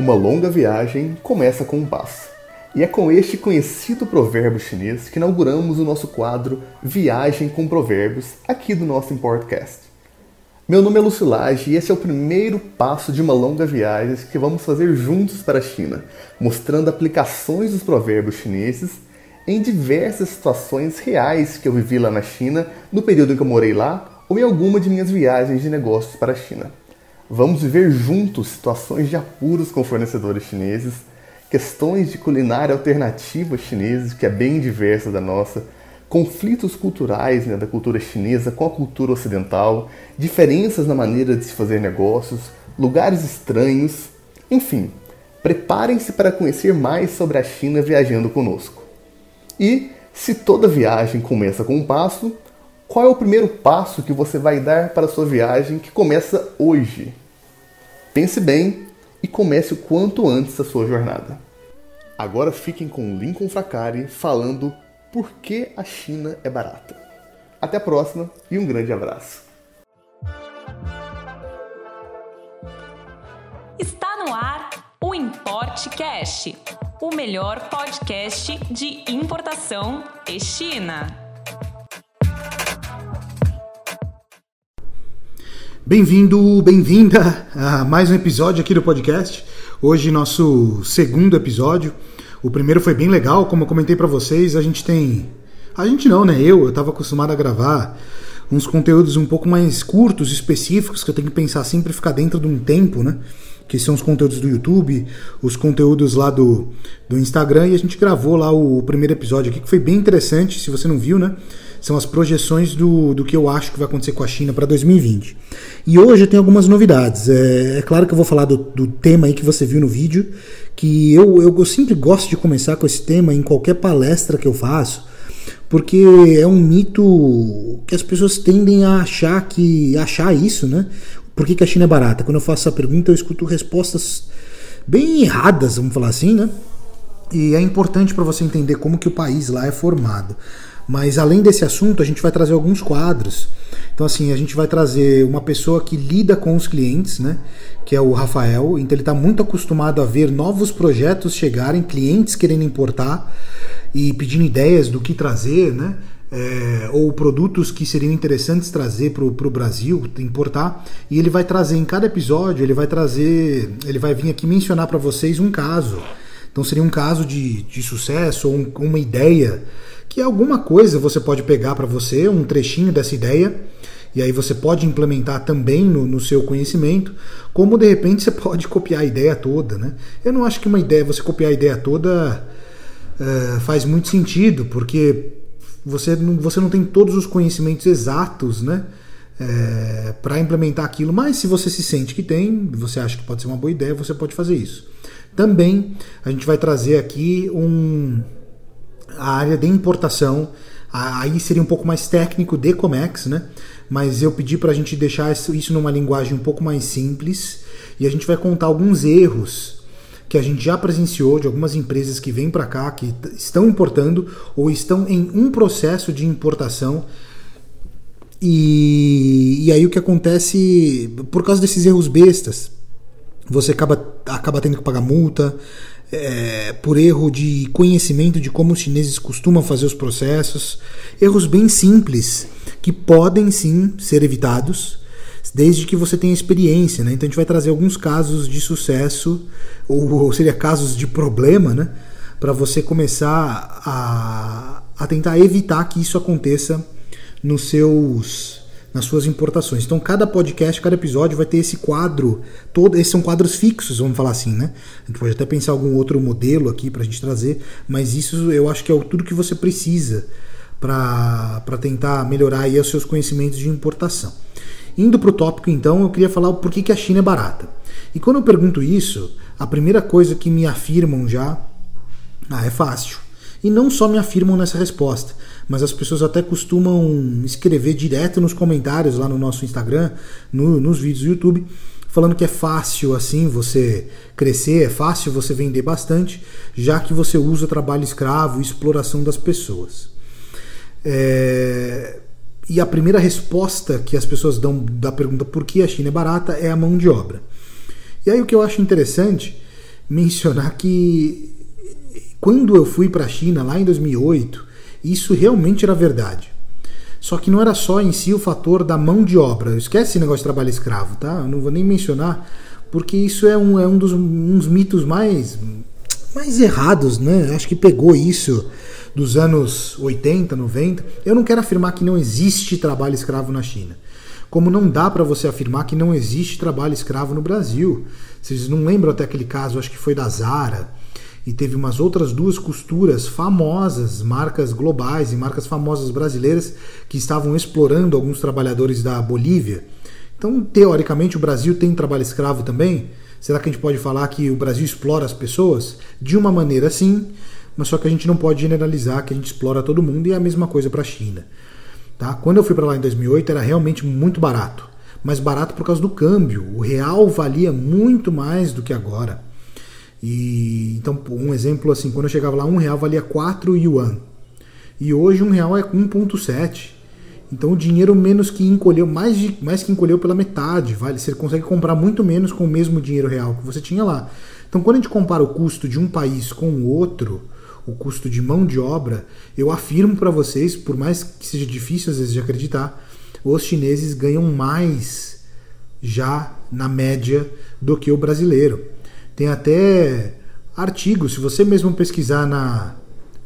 Uma longa viagem começa com um passo. E é com este conhecido provérbio chinês que inauguramos o nosso quadro Viagem com Provérbios aqui do nosso Importcast. Meu nome é Lucilage e esse é o primeiro passo de uma longa viagem que vamos fazer juntos para a China, mostrando aplicações dos provérbios chineses em diversas situações reais que eu vivi lá na China no período em que eu morei lá ou em alguma de minhas viagens de negócios para a China. Vamos viver juntos situações de apuros com fornecedores chineses, questões de culinária alternativa chinesa, que é bem diversa da nossa, conflitos culturais né, da cultura chinesa com a cultura ocidental, diferenças na maneira de se fazer negócios, lugares estranhos, enfim, preparem-se para conhecer mais sobre a China viajando conosco. E se toda viagem começa com um passo, qual é o primeiro passo que você vai dar para a sua viagem que começa hoje? Pense bem e comece o quanto antes a sua jornada. Agora fiquem com Lincoln Fracari falando por que a China é barata. Até a próxima e um grande abraço. Está no ar o Importe Cash, o melhor podcast de importação e China. Bem-vindo, bem-vinda a mais um episódio aqui do podcast. Hoje, nosso segundo episódio. O primeiro foi bem legal, como eu comentei para vocês. A gente tem. A gente não, né? Eu, eu tava acostumado a gravar uns conteúdos um pouco mais curtos, específicos, que eu tenho que pensar sempre ficar dentro de um tempo, né? Que são os conteúdos do YouTube, os conteúdos lá do, do Instagram, e a gente gravou lá o primeiro episódio aqui, que foi bem interessante, se você não viu, né? São as projeções do, do que eu acho que vai acontecer com a China para 2020. E hoje eu tenho algumas novidades. É, é, claro que eu vou falar do, do tema aí que você viu no vídeo, que eu, eu, eu sempre gosto de começar com esse tema em qualquer palestra que eu faço, porque é um mito que as pessoas tendem a achar que achar isso, né? Por que, que a China é barata? Quando eu faço essa pergunta, eu escuto respostas bem erradas, vamos falar assim, né? E é importante para você entender como que o país lá é formado. Mas além desse assunto, a gente vai trazer alguns quadros. Então, assim, a gente vai trazer uma pessoa que lida com os clientes, né? Que é o Rafael. Então, ele está muito acostumado a ver novos projetos chegarem, clientes querendo importar e pedindo ideias do que trazer, né? É, ou produtos que seriam interessantes trazer para o Brasil, importar, e ele vai trazer em cada episódio, ele vai trazer, ele vai vir aqui mencionar para vocês um caso. Então seria um caso de, de sucesso ou um, uma ideia que alguma coisa você pode pegar para você, um trechinho dessa ideia, e aí você pode implementar também no, no, seu conhecimento, como de repente você pode copiar a ideia toda. Né? Eu não acho que uma ideia, você copiar a ideia toda uh, faz muito sentido, porque você não, você não tem todos os conhecimentos exatos né? É, para implementar aquilo, mas se você se sente que tem, você acha que pode ser uma boa ideia, você pode fazer isso. Também a gente vai trazer aqui um, a área de importação. Aí seria um pouco mais técnico de Comex, né? Mas eu pedi para a gente deixar isso numa linguagem um pouco mais simples e a gente vai contar alguns erros que a gente já presenciou de algumas empresas que vêm para cá, que estão importando ou estão em um processo de importação. E, e aí o que acontece por causa desses erros bestas, você acaba, acaba tendo que pagar multa, é, por erro de conhecimento de como os chineses costumam fazer os processos, erros bem simples que podem sim ser evitados desde que você tenha experiência, né? Então a gente vai trazer alguns casos de sucesso ou, ou seria casos de problema, né? Para você começar a, a tentar evitar que isso aconteça nos seus nas suas importações. Então, cada podcast, cada episódio vai ter esse quadro. Todo, esses são quadros fixos, vamos falar assim, né? A gente pode até pensar algum outro modelo aqui para a gente trazer, mas isso eu acho que é tudo que você precisa para tentar melhorar aí os seus conhecimentos de importação. Indo para o tópico, então, eu queria falar por que, que a China é barata. E quando eu pergunto isso, a primeira coisa que me afirmam já, ah, é fácil. E não só me afirmam nessa resposta, mas as pessoas até costumam escrever direto nos comentários lá no nosso Instagram, no, nos vídeos do YouTube, falando que é fácil assim você crescer, é fácil você vender bastante, já que você usa trabalho escravo e exploração das pessoas. É... E a primeira resposta que as pessoas dão da pergunta por que a China é barata é a mão de obra. E aí o que eu acho interessante mencionar que quando eu fui para a China lá em 2008, isso realmente era verdade. Só que não era só em si o fator da mão de obra. Esquece esse negócio de trabalho escravo, tá? Eu não vou nem mencionar, porque isso é um, é um dos uns mitos mais, mais errados, né? Acho que pegou isso dos anos 80, 90. Eu não quero afirmar que não existe trabalho escravo na China. Como não dá para você afirmar que não existe trabalho escravo no Brasil. Vocês não lembram até aquele caso, acho que foi da Zara, e teve umas outras duas costuras famosas, marcas globais e marcas famosas brasileiras que estavam explorando alguns trabalhadores da Bolívia. Então, teoricamente, o Brasil tem trabalho escravo também? Será que a gente pode falar que o Brasil explora as pessoas? De uma maneira sim, mas só que a gente não pode generalizar que a gente explora todo mundo e é a mesma coisa para a China. Tá? Quando eu fui para lá em 2008 era realmente muito barato, mas barato por causa do câmbio. O real valia muito mais do que agora. E então um exemplo assim, quando eu chegava lá um real valia 4 yuan e hoje um real é 1.7. Então o dinheiro menos que encolheu, mais, de, mais que encolheu pela metade, vale. Você consegue comprar muito menos com o mesmo dinheiro real que você tinha lá. Então quando a gente compara o custo de um país com o outro, o custo de mão de obra, eu afirmo para vocês, por mais que seja difícil às vezes de acreditar, os chineses ganham mais já na média do que o brasileiro. Tem até artigos, se você mesmo pesquisar na,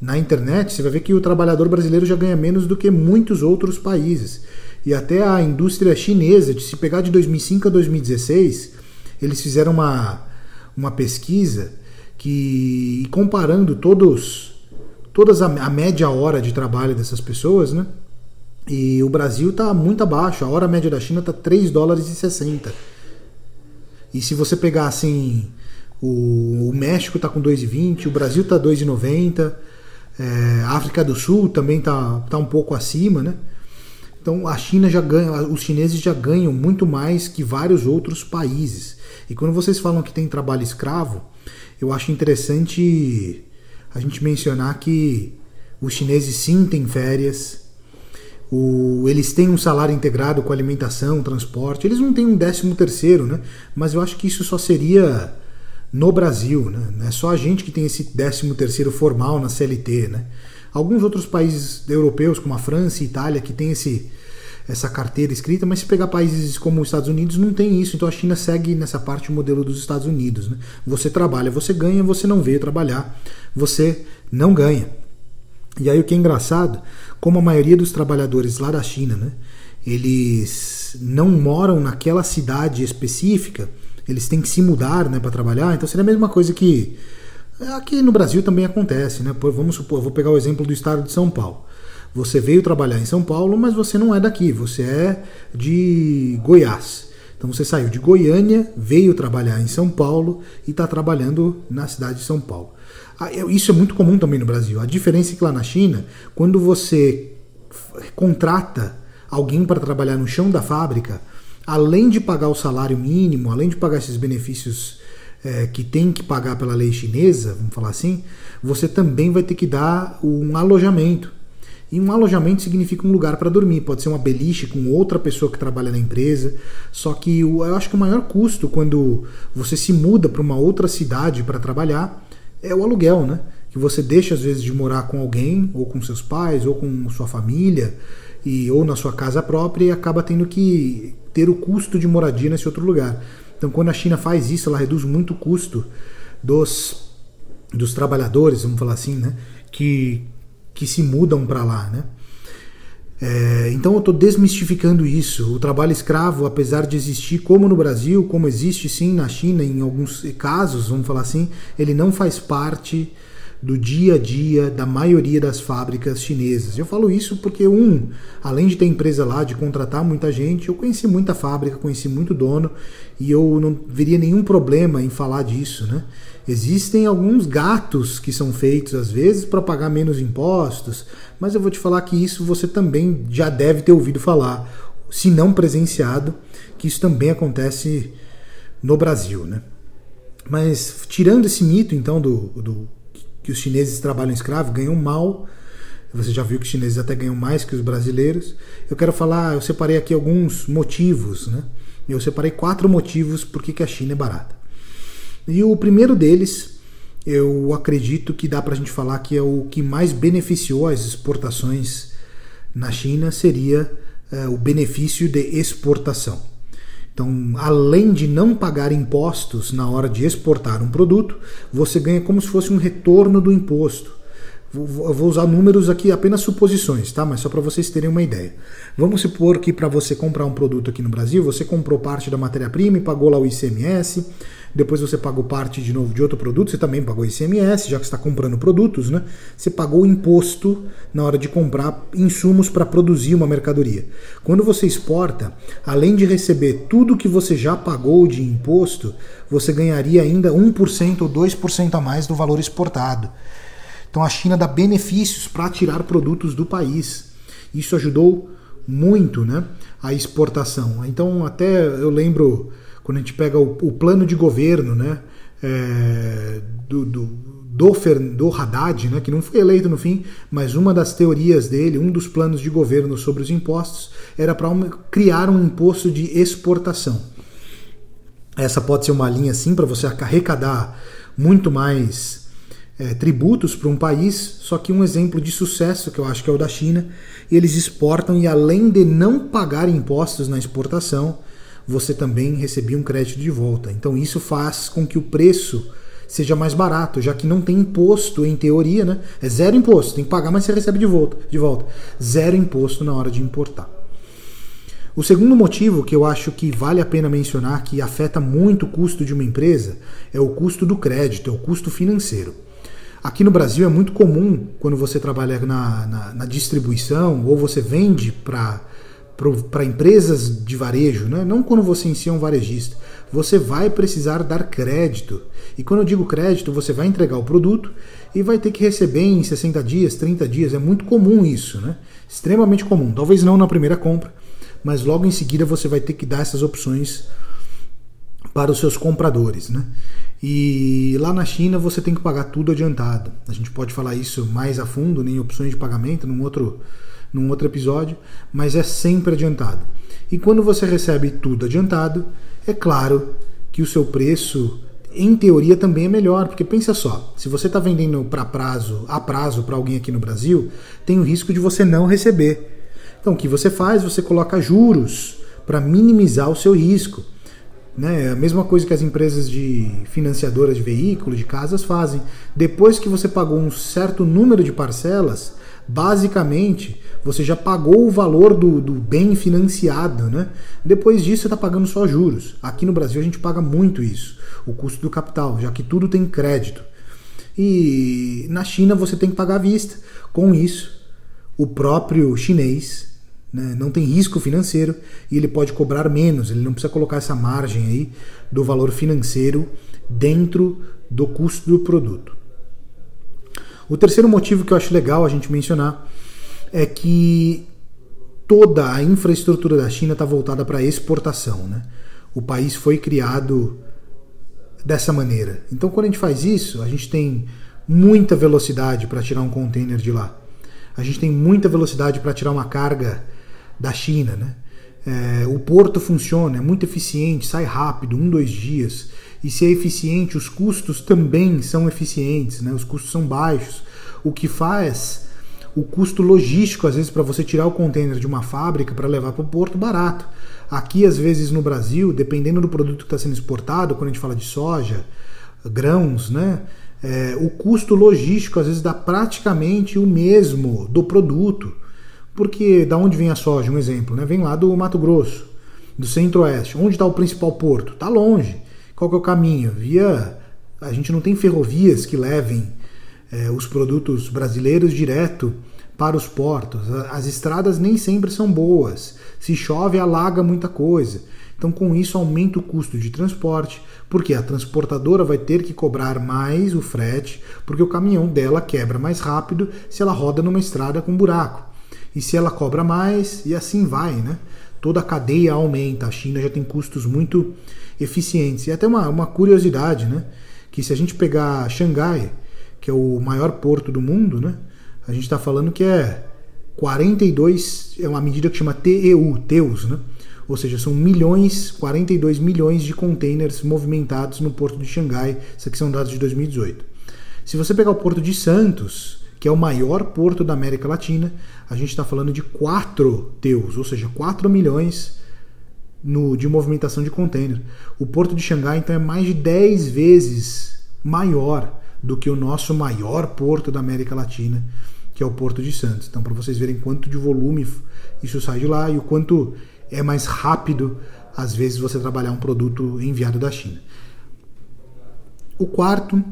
na internet, você vai ver que o trabalhador brasileiro já ganha menos do que muitos outros países. E até a indústria chinesa, de se pegar de 2005 a 2016, eles fizeram uma, uma pesquisa que comparando todos todas a, a, média hora de trabalho dessas pessoas, né? E o Brasil está muito abaixo, a hora média da China está 3 dólares e 60. E se você pegar assim, o, o México está com 2,20, o Brasil está 2,90, é, a África do Sul também está tá um pouco acima, né? Então a China já ganha, os chineses já ganham muito mais que vários outros países. E quando vocês falam que tem trabalho escravo, eu acho interessante a gente mencionar que os chineses sim têm férias, o, eles têm um salário integrado com alimentação, transporte, eles não têm um décimo terceiro, né? Mas eu acho que isso só seria no Brasil, né? Não é só a gente que tem esse décimo terceiro formal na CLT, né? Alguns outros países europeus, como a França e Itália, que tem esse, essa carteira escrita, mas se pegar países como os Estados Unidos, não tem isso. Então a China segue nessa parte o modelo dos Estados Unidos. Né? Você trabalha, você ganha, você não veio trabalhar, você não ganha. E aí o que é engraçado, como a maioria dos trabalhadores lá da China, né, eles não moram naquela cidade específica, eles têm que se mudar né, para trabalhar, então seria a mesma coisa que aqui no Brasil também acontece. Né? Vamos supor, vou pegar o exemplo do estado de São Paulo. Você veio trabalhar em São Paulo, mas você não é daqui, você é de Goiás. Então você saiu de Goiânia, veio trabalhar em São Paulo e está trabalhando na cidade de São Paulo. Ah, isso é muito comum também no Brasil. A diferença é que lá na China, quando você contrata alguém para trabalhar no chão da fábrica, além de pagar o salário mínimo, além de pagar esses benefícios é, que tem que pagar pela lei chinesa, vamos falar assim, você também vai ter que dar um alojamento. E um alojamento significa um lugar para dormir. Pode ser uma beliche com outra pessoa que trabalha na empresa. Só que eu acho que o maior custo quando você se muda para uma outra cidade para trabalhar é o aluguel, né? Que você deixa às vezes de morar com alguém, ou com seus pais, ou com sua família, e ou na sua casa própria e acaba tendo que ter o custo de moradia nesse outro lugar. Então, quando a China faz isso, ela reduz muito o custo dos, dos trabalhadores, vamos falar assim, né? Que que se mudam para lá, né? É, então eu estou desmistificando isso. O trabalho escravo, apesar de existir como no Brasil, como existe sim na China, em alguns casos, vamos falar assim, ele não faz parte do dia a dia da maioria das fábricas chinesas. Eu falo isso porque, um, além de ter empresa lá, de contratar muita gente, eu conheci muita fábrica, conheci muito dono e eu não veria nenhum problema em falar disso, né? Existem alguns gatos que são feitos às vezes para pagar menos impostos, mas eu vou te falar que isso você também já deve ter ouvido falar, se não presenciado, que isso também acontece no Brasil, né? Mas tirando esse mito então do, do que os chineses trabalham escravo, ganham mal. Você já viu que os chineses até ganham mais que os brasileiros. Eu quero falar, eu separei aqui alguns motivos, né? Eu separei quatro motivos por que a China é barata. E o primeiro deles, eu acredito que dá para a gente falar que é o que mais beneficiou as exportações na China, seria é, o benefício de exportação. Então, além de não pagar impostos na hora de exportar um produto, você ganha como se fosse um retorno do imposto. Vou usar números aqui, apenas suposições, tá? Mas só para vocês terem uma ideia. Vamos supor que para você comprar um produto aqui no Brasil, você comprou parte da matéria-prima e pagou lá o ICMS, depois você pagou parte de novo de outro produto, você também pagou ICMS, já que está comprando produtos, né? Você pagou imposto na hora de comprar insumos para produzir uma mercadoria. Quando você exporta, além de receber tudo que você já pagou de imposto, você ganharia ainda 1% ou 2% a mais do valor exportado. Então a China dá benefícios para tirar produtos do país. Isso ajudou muito né, a exportação. Então, até eu lembro quando a gente pega o, o plano de governo né, é, do, do, do, do Haddad, né, que não foi eleito no fim, mas uma das teorias dele, um dos planos de governo sobre os impostos, era para criar um imposto de exportação. Essa pode ser uma linha assim para você arrecadar muito mais é, tributos para um país, só que um exemplo de sucesso que eu acho que é o da China, eles exportam e além de não pagar impostos na exportação, você também recebia um crédito de volta. Então isso faz com que o preço seja mais barato, já que não tem imposto em teoria, né? É zero imposto, tem que pagar, mas você recebe de volta, de volta. Zero imposto na hora de importar. O segundo motivo que eu acho que vale a pena mencionar, que afeta muito o custo de uma empresa, é o custo do crédito, é o custo financeiro. Aqui no Brasil é muito comum, quando você trabalha na, na, na distribuição ou você vende para empresas de varejo, né? não quando você em si é um varejista, você vai precisar dar crédito. E quando eu digo crédito, você vai entregar o produto e vai ter que receber em 60 dias, 30 dias. É muito comum isso, né? extremamente comum. Talvez não na primeira compra, mas logo em seguida você vai ter que dar essas opções para os seus compradores. Né? E lá na China você tem que pagar tudo adiantado. A gente pode falar isso mais a fundo em opções de pagamento num outro, num outro episódio, mas é sempre adiantado. E quando você recebe tudo adiantado, é claro que o seu preço, em teoria, também é melhor, porque pensa só, se você está vendendo para prazo, a prazo para alguém aqui no Brasil, tem o risco de você não receber. Então o que você faz? Você coloca juros para minimizar o seu risco. Né? A mesma coisa que as empresas de financiadoras de veículos, de casas fazem. Depois que você pagou um certo número de parcelas, basicamente você já pagou o valor do, do bem financiado. Né? Depois disso você está pagando só juros. Aqui no Brasil a gente paga muito isso, o custo do capital, já que tudo tem crédito. E na China você tem que pagar à vista. Com isso, o próprio chinês né? não tem risco financeiro e ele pode cobrar menos, ele não precisa colocar essa margem aí do valor financeiro dentro do custo do produto. O terceiro motivo que eu acho legal a gente mencionar é que toda a infraestrutura da China está voltada para exportação. Né? O país foi criado dessa maneira. Então, quando a gente faz isso, a gente tem muita velocidade para tirar um container de lá. A gente tem muita velocidade para tirar uma carga da China. Né? É, o porto funciona, é muito eficiente, sai rápido, um, dois dias. E se é eficiente, os custos também são eficientes, né? os custos são baixos. O que faz o custo logístico, às vezes, para você tirar o container de uma fábrica para levar para o porto, barato. Aqui, às vezes, no Brasil, dependendo do produto que está sendo exportado, quando a gente fala de soja, grãos, né? É, o custo logístico, às vezes, dá praticamente o mesmo do produto. Porque da onde vem a soja, um exemplo, né? Vem lá do Mato Grosso, do Centro-Oeste. Onde está o principal porto? Está longe. Qual que é o caminho? Via. A gente não tem ferrovias que levem é, os produtos brasileiros direto para os portos. As estradas nem sempre são boas. Se chove, alaga muita coisa. Então, com isso, aumenta o custo de transporte, porque a transportadora vai ter que cobrar mais o frete, porque o caminhão dela quebra mais rápido se ela roda numa estrada com buraco e se ela cobra mais, e assim vai, né? Toda a cadeia aumenta. A China já tem custos muito eficientes. E até uma, uma curiosidade, né? Que se a gente pegar Xangai, que é o maior porto do mundo, né? A gente está falando que é 42, é uma medida que chama TEU, TEUS, né? ou seja, são milhões, 42 milhões de containers movimentados no porto de Xangai. Isso aqui são dados de 2018. Se você pegar o porto de Santos, que é o maior porto da América Latina, a gente está falando de 4 teus, ou seja, 4 milhões no, de movimentação de container. O porto de Xangai, então, é mais de 10 vezes maior do que o nosso maior porto da América Latina, que é o Porto de Santos. Então, para vocês verem quanto de volume isso sai de lá e o quanto é mais rápido, às vezes, você trabalhar um produto enviado da China. O quarto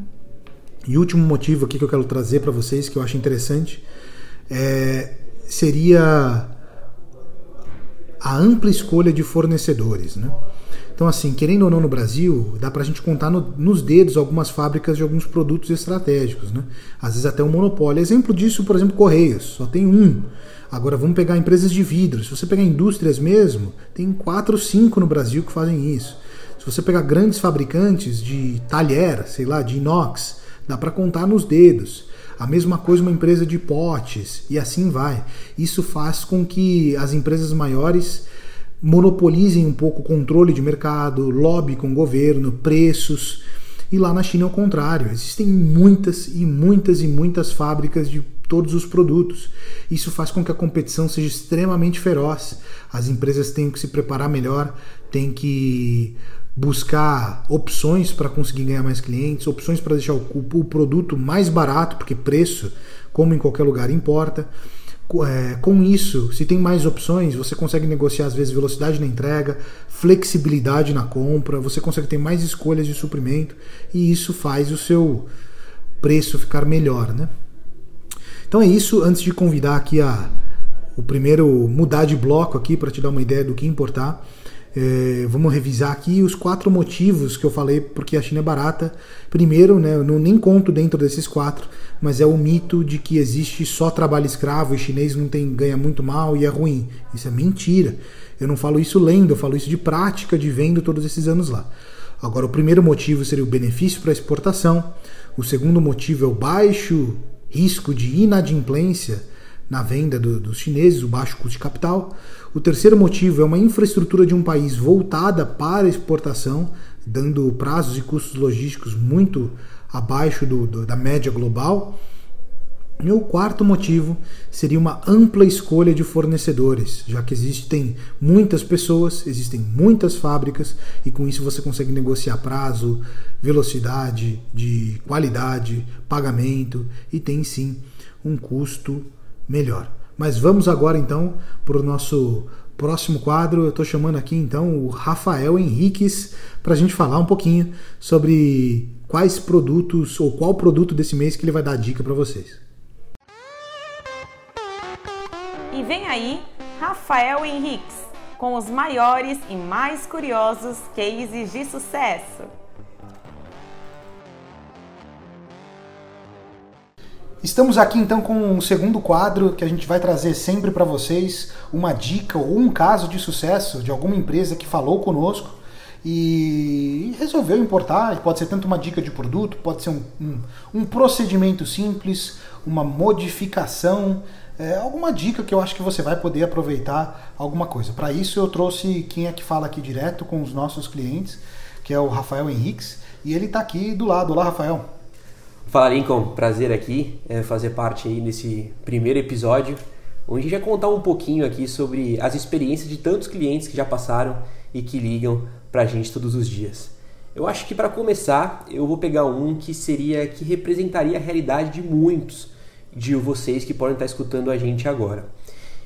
e último motivo aqui que eu quero trazer para vocês, que eu acho interessante, é, seria a ampla escolha de fornecedores. Né? Então, assim, querendo ou não no Brasil, dá para a gente contar no, nos dedos algumas fábricas de alguns produtos estratégicos. Né? Às vezes até um monopólio. Exemplo disso, por exemplo, Correios, só tem um. Agora vamos pegar empresas de vidro. Se você pegar indústrias mesmo, tem quatro, cinco no Brasil que fazem isso. Se você pegar grandes fabricantes de talher, sei lá, de inox, dá para contar nos dedos. A mesma coisa uma empresa de potes e assim vai. Isso faz com que as empresas maiores monopolizem um pouco o controle de mercado, lobby com o governo, preços. E lá na China é o contrário. Existem muitas e muitas e muitas fábricas de todos os produtos. Isso faz com que a competição seja extremamente feroz. As empresas têm que se preparar melhor, têm que buscar opções para conseguir ganhar mais clientes, opções para deixar o, o, produto mais barato, porque preço, como em qualquer lugar, importa. É, com isso, se tem mais opções, você consegue negociar às vezes velocidade na entrega, flexibilidade na compra, você consegue ter mais escolhas de suprimento e isso faz o seu preço ficar melhor, né? Então é isso. Antes de convidar aqui a o primeiro mudar de bloco aqui para te dar uma ideia do que importar. É, vamos revisar aqui os quatro motivos que eu falei porque a China é barata. Primeiro, né, eu não, nem conto dentro desses quatro, mas é o mito de que existe só trabalho escravo e chinês não tem ganha muito mal e é ruim. Isso é mentira. Eu não falo isso lendo, eu falo isso de prática, de vendo todos esses anos lá. Agora, o primeiro motivo seria o benefício para a exportação. O segundo motivo é o baixo risco de inadimplência na venda do, dos chineses, o baixo custo de capital. O terceiro motivo é uma infraestrutura de um país voltada para exportação, dando prazos e custos logísticos muito abaixo do, do, da média global. E o quarto motivo seria uma ampla escolha de fornecedores, já que existem muitas pessoas, existem muitas fábricas e com isso você consegue negociar prazo, velocidade, de qualidade, pagamento e tem sim um custo melhor. Mas vamos agora então para o nosso próximo quadro. Eu estou chamando aqui então o Rafael Henriques para a gente falar um pouquinho sobre quais produtos ou qual produto desse mês que ele vai dar dica para vocês. E vem aí Rafael Henriques com os maiores e mais curiosos cases de sucesso. Estamos aqui então com um segundo quadro que a gente vai trazer sempre para vocês uma dica ou um caso de sucesso de alguma empresa que falou conosco e resolveu importar. Pode ser tanto uma dica de produto, pode ser um, um, um procedimento simples, uma modificação, é, alguma dica que eu acho que você vai poder aproveitar alguma coisa. Para isso eu trouxe quem é que fala aqui direto com os nossos clientes, que é o Rafael Henriques, e ele está aqui do lado. Olá, Rafael. Fala Lincoln, prazer aqui é, fazer parte aí nesse primeiro episódio, onde a gente vai contar um pouquinho aqui sobre as experiências de tantos clientes que já passaram e que ligam pra gente todos os dias. Eu acho que para começar, eu vou pegar um que seria que representaria a realidade de muitos de vocês que podem estar escutando a gente agora.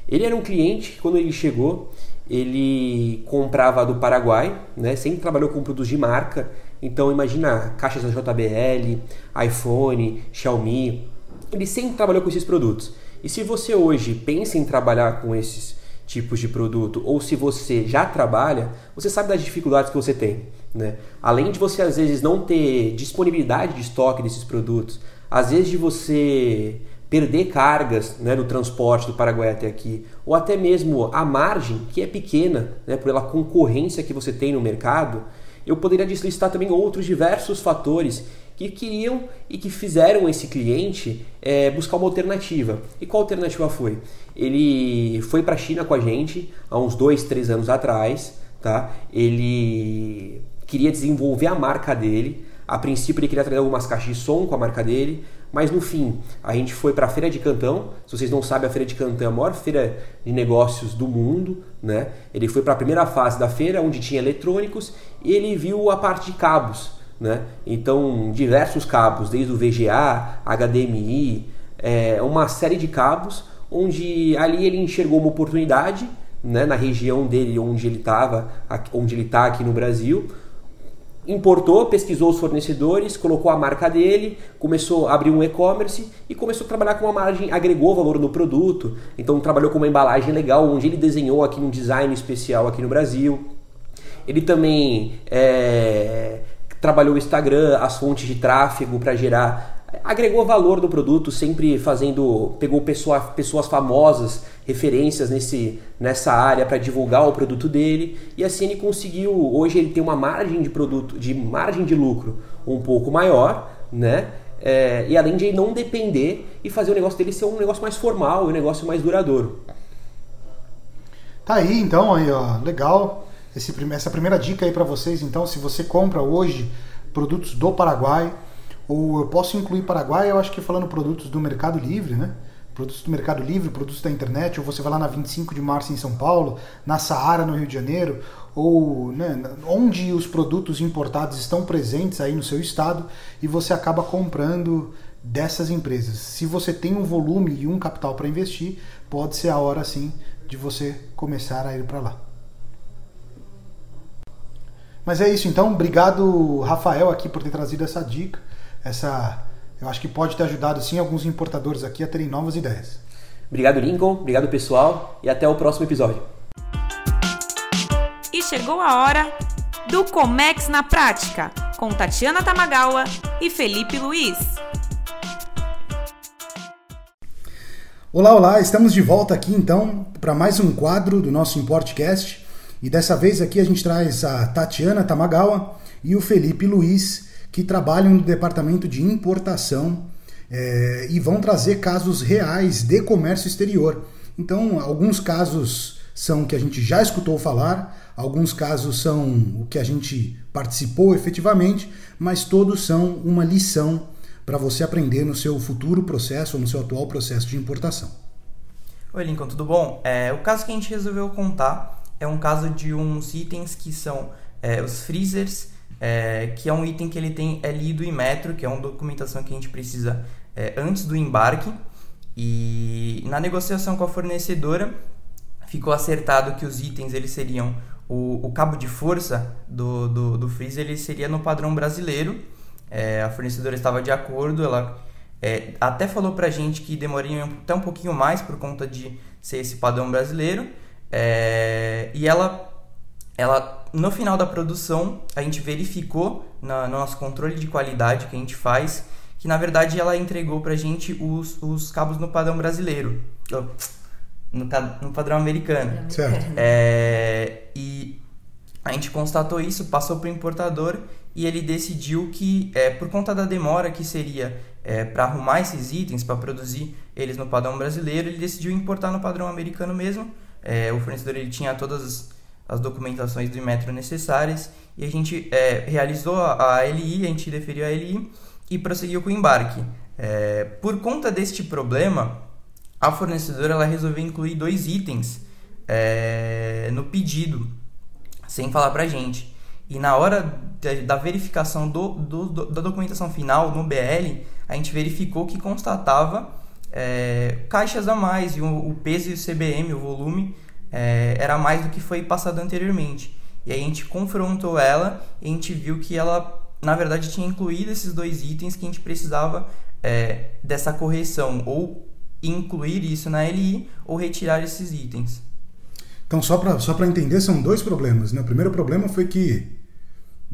Ele era um cliente que quando ele chegou, ele comprava do Paraguai, né? Sempre trabalhou com produtos de marca então imagina caixas da JBL, iPhone, Xiaomi. Ele sempre trabalhou com esses produtos. E se você hoje pensa em trabalhar com esses tipos de produto, ou se você já trabalha, você sabe das dificuldades que você tem. Né? Além de você às vezes não ter disponibilidade de estoque desses produtos, às vezes de você perder cargas né, no transporte do Paraguai até aqui, ou até mesmo a margem, que é pequena, né, pela concorrência que você tem no mercado, eu poderia listar também outros diversos fatores que queriam e que fizeram esse cliente é, buscar uma alternativa. E qual alternativa foi? Ele foi para a China com a gente há uns dois, três anos atrás, tá? Ele queria desenvolver a marca dele. A princípio ele queria trazer algumas caixas de som com a marca dele, mas no fim a gente foi para a Feira de Cantão. Se vocês não sabem, a Feira de Cantão é a maior feira de negócios do mundo, né? Ele foi para a primeira fase da feira, onde tinha eletrônicos, e ele viu a parte de cabos, né? Então diversos cabos, desde o VGA, HDMI, é, uma série de cabos, onde ali ele enxergou uma oportunidade, né? Na região dele, onde ele estava, onde ele está aqui no Brasil importou, pesquisou os fornecedores, colocou a marca dele, começou a abrir um e-commerce e começou a trabalhar com uma margem, agregou valor no produto. Então trabalhou com uma embalagem legal, onde ele desenhou aqui um design especial aqui no Brasil. Ele também é, trabalhou o Instagram, as fontes de tráfego para gerar agregou valor no produto, sempre fazendo, pegou pessoa, pessoas famosas, referências nesse, nessa área para divulgar o produto dele e assim ele conseguiu, hoje ele tem uma margem de produto, de margem de lucro um pouco maior, né? É, e além de não depender e fazer o negócio dele ser um negócio mais formal, um negócio mais duradouro. Tá aí então, aí ó, legal. Esse, essa primeira dica aí para vocês, então, se você compra hoje produtos do Paraguai, ou eu posso incluir Paraguai, eu acho que falando produtos do Mercado Livre, né? Produtos do Mercado Livre, produtos da internet, ou você vai lá na 25 de março em São Paulo, na Saara no Rio de Janeiro, ou né, onde os produtos importados estão presentes aí no seu estado e você acaba comprando dessas empresas. Se você tem um volume e um capital para investir, pode ser a hora sim de você começar a ir para lá. Mas é isso então, obrigado Rafael aqui por ter trazido essa dica essa eu acho que pode ter ajudado sim alguns importadores aqui a terem novas ideias. Obrigado, Lincoln. Obrigado, pessoal. E até o próximo episódio. E chegou a hora do Comex na Prática, com Tatiana Tamagawa e Felipe Luiz. Olá, olá, estamos de volta aqui então para mais um quadro do nosso Importcast. E dessa vez aqui a gente traz a Tatiana Tamagawa e o Felipe Luiz que trabalham no departamento de importação é, e vão trazer casos reais de comércio exterior. Então, alguns casos são que a gente já escutou falar, alguns casos são o que a gente participou efetivamente, mas todos são uma lição para você aprender no seu futuro processo ou no seu atual processo de importação. Oi, Lincoln, tudo bom? É, o caso que a gente resolveu contar é um caso de uns itens que são é, os freezers é, que é um item que ele tem é lido em metro, que é uma documentação que a gente precisa é, antes do embarque. E na negociação com a fornecedora ficou acertado que os itens eles seriam o, o cabo de força do, do, do freezer ele seria no padrão brasileiro. É, a fornecedora estava de acordo, ela é, até falou pra gente que demoraria até um pouquinho mais por conta de ser esse padrão brasileiro. É, e ela ela no final da produção a gente verificou na, no nosso controle de qualidade que a gente faz que na verdade ela entregou pra gente os, os cabos no padrão brasileiro. No, no padrão americano. Certo. é, e a gente constatou isso passou para o importador e ele decidiu que é, por conta da demora que seria é, para arrumar esses itens para produzir eles no padrão brasileiro ele decidiu importar no padrão americano mesmo. É, o fornecedor ele tinha todas as documentações do metro necessárias e a gente é, realizou a, LI, a gente deferiu a LI e prosseguiu com o embarque. É, por conta deste problema, a fornecedora ela resolveu incluir dois itens é, no pedido, sem falar para a gente. E na hora da verificação do, do, do, da documentação final no BL, a gente verificou que constatava é, caixas a mais, e o, o peso e o CBM, o volume, é, era mais do que foi passado anteriormente. E aí a gente confrontou ela e a gente viu que ela, na verdade, tinha incluído esses dois itens que a gente precisava é, dessa correção, ou incluir isso na LI ou retirar esses itens. Então, só para só entender, são dois problemas. Né? O primeiro problema foi que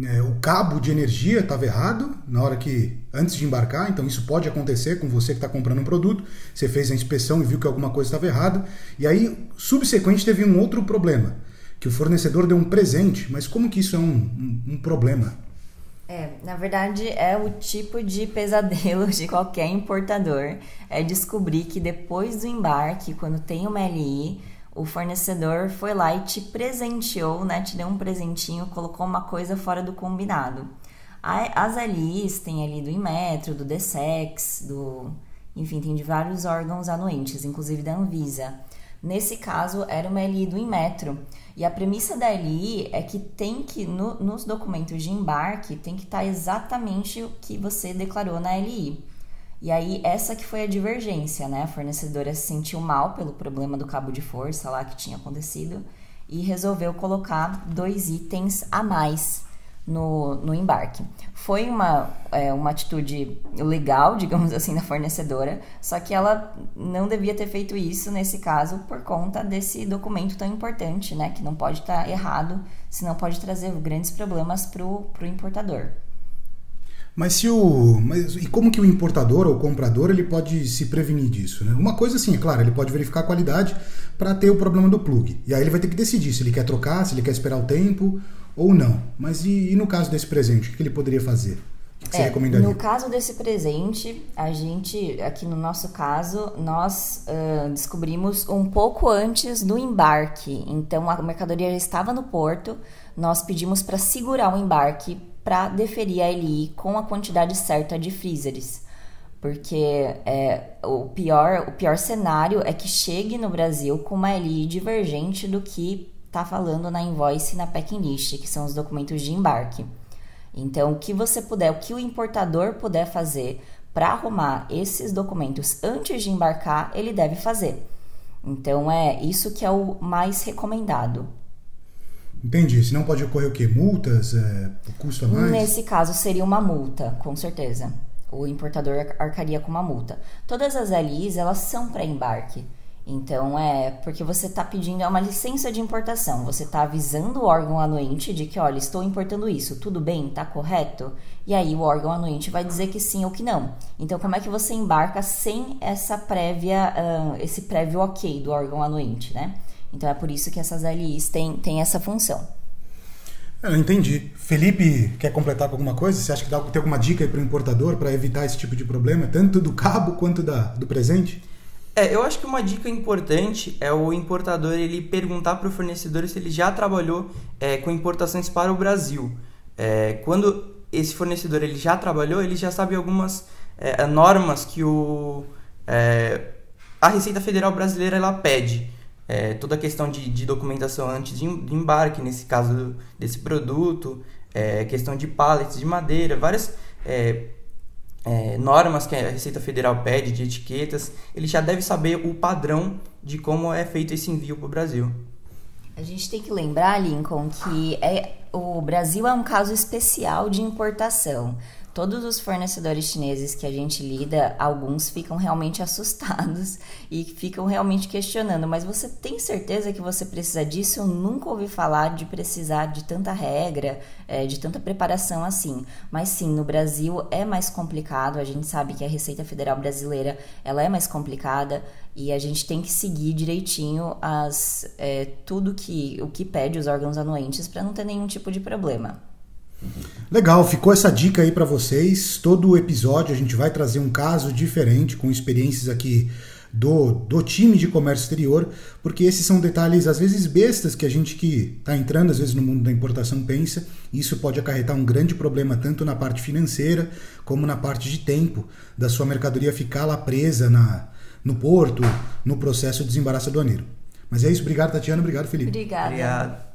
é, o cabo de energia estava errado na hora que antes de embarcar, então isso pode acontecer com você que está comprando um produto, você fez a inspeção e viu que alguma coisa estava errada, e aí subsequente teve um outro problema, que o fornecedor deu um presente, mas como que isso é um, um, um problema? É, na verdade é o tipo de pesadelo de qualquer importador, é descobrir que depois do embarque, quando tem uma LI, o fornecedor foi lá e te presenteou, né? Te deu um presentinho, colocou uma coisa fora do combinado. As LIs tem ali do Inmetro, do DSEX, do. Enfim, tem de vários órgãos anuentes, inclusive da Anvisa. Nesse caso, era uma LI do Inmetro. E a premissa da LI é que tem que, no, nos documentos de embarque, tem que estar tá exatamente o que você declarou na LI. E aí, essa que foi a divergência, né? A fornecedora se sentiu mal pelo problema do cabo de força lá que tinha acontecido e resolveu colocar dois itens a mais no, no embarque. Foi uma, é, uma atitude legal, digamos assim, da fornecedora, só que ela não devia ter feito isso nesse caso por conta desse documento tão importante, né? Que não pode estar errado, senão pode trazer grandes problemas para o importador. Mas se o. Mas, e como que o importador ou o comprador ele pode se prevenir disso? Né? Uma coisa assim, é claro, ele pode verificar a qualidade para ter o problema do plug. E aí ele vai ter que decidir se ele quer trocar, se ele quer esperar o tempo ou não. Mas e, e no caso desse presente, o que ele poderia fazer? O que é, você recomendaria? No caso desse presente, a gente, aqui no nosso caso, nós uh, descobrimos um pouco antes do embarque. Então a mercadoria já estava no porto, nós pedimos para segurar o embarque para deferir a LI com a quantidade certa de freezers. Porque é, o, pior, o pior cenário é que chegue no Brasil com uma LI divergente do que está falando na invoice e na packing list, que são os documentos de embarque. Então, o que você puder, o que o importador puder fazer para arrumar esses documentos antes de embarcar, ele deve fazer. Então, é isso que é o mais recomendado. Entendi. Se não pode ocorrer o quê? Multas? É, custo a mais? Nesse caso seria uma multa, com certeza. O importador arcaria com uma multa. Todas as LIs, elas são para embarque. Então é porque você está pedindo é uma licença de importação, você está avisando o órgão anuente de que, olha, estou importando isso, tudo bem, está correto? E aí o órgão anuente vai dizer que sim ou que não. Então como é que você embarca sem essa prévia, uh, esse prévio ok do órgão anuente, né? Então é por isso que essas LIs têm, têm essa função. Eu entendi. Felipe, quer completar com alguma coisa? Você acha que dá, tem alguma dica para o importador para evitar esse tipo de problema, tanto do cabo quanto da, do presente? É, eu acho que uma dica importante é o importador ele perguntar para o fornecedor se ele já trabalhou é, com importações para o Brasil. É, quando esse fornecedor ele já trabalhou, ele já sabe algumas é, normas que o, é, a Receita Federal Brasileira ela pede é, toda a questão de, de documentação antes de, embarque, nesse caso desse produto, é, questão de pallets de madeira, várias é, é, normas que a Receita Federal pede, de etiquetas, ele já deve saber o padrão de como é feito esse envio para o Brasil. A gente tem que lembrar, Lincoln, que é, o Brasil é um caso especial de importação todos os fornecedores chineses que a gente lida, alguns ficam realmente assustados e ficam realmente questionando. Mas você tem certeza que você precisa disso? Eu nunca ouvi falar de precisar de tanta regra, é, de tanta preparação assim. Mas sim, no Brasil é mais complicado. A gente sabe que a Receita Federal brasileira ela é mais complicada e a gente tem que seguir direitinho as é, tudo que o que pede os órgãos anuentes para não ter nenhum tipo de problema. Legal, ficou essa dica aí para vocês. Todo episódio a gente vai trazer um caso diferente, com experiências aqui do, do time de comércio exterior, porque esses são detalhes às vezes bestas que a gente que está entrando às vezes no mundo da importação pensa. Isso pode acarretar um grande problema tanto na parte financeira como na parte de tempo da sua mercadoria ficar lá presa na, no porto, no processo de desembaraço aduaneiro. Mas é isso, obrigado Tatiana, obrigado Felipe. Obrigada. Obrigado.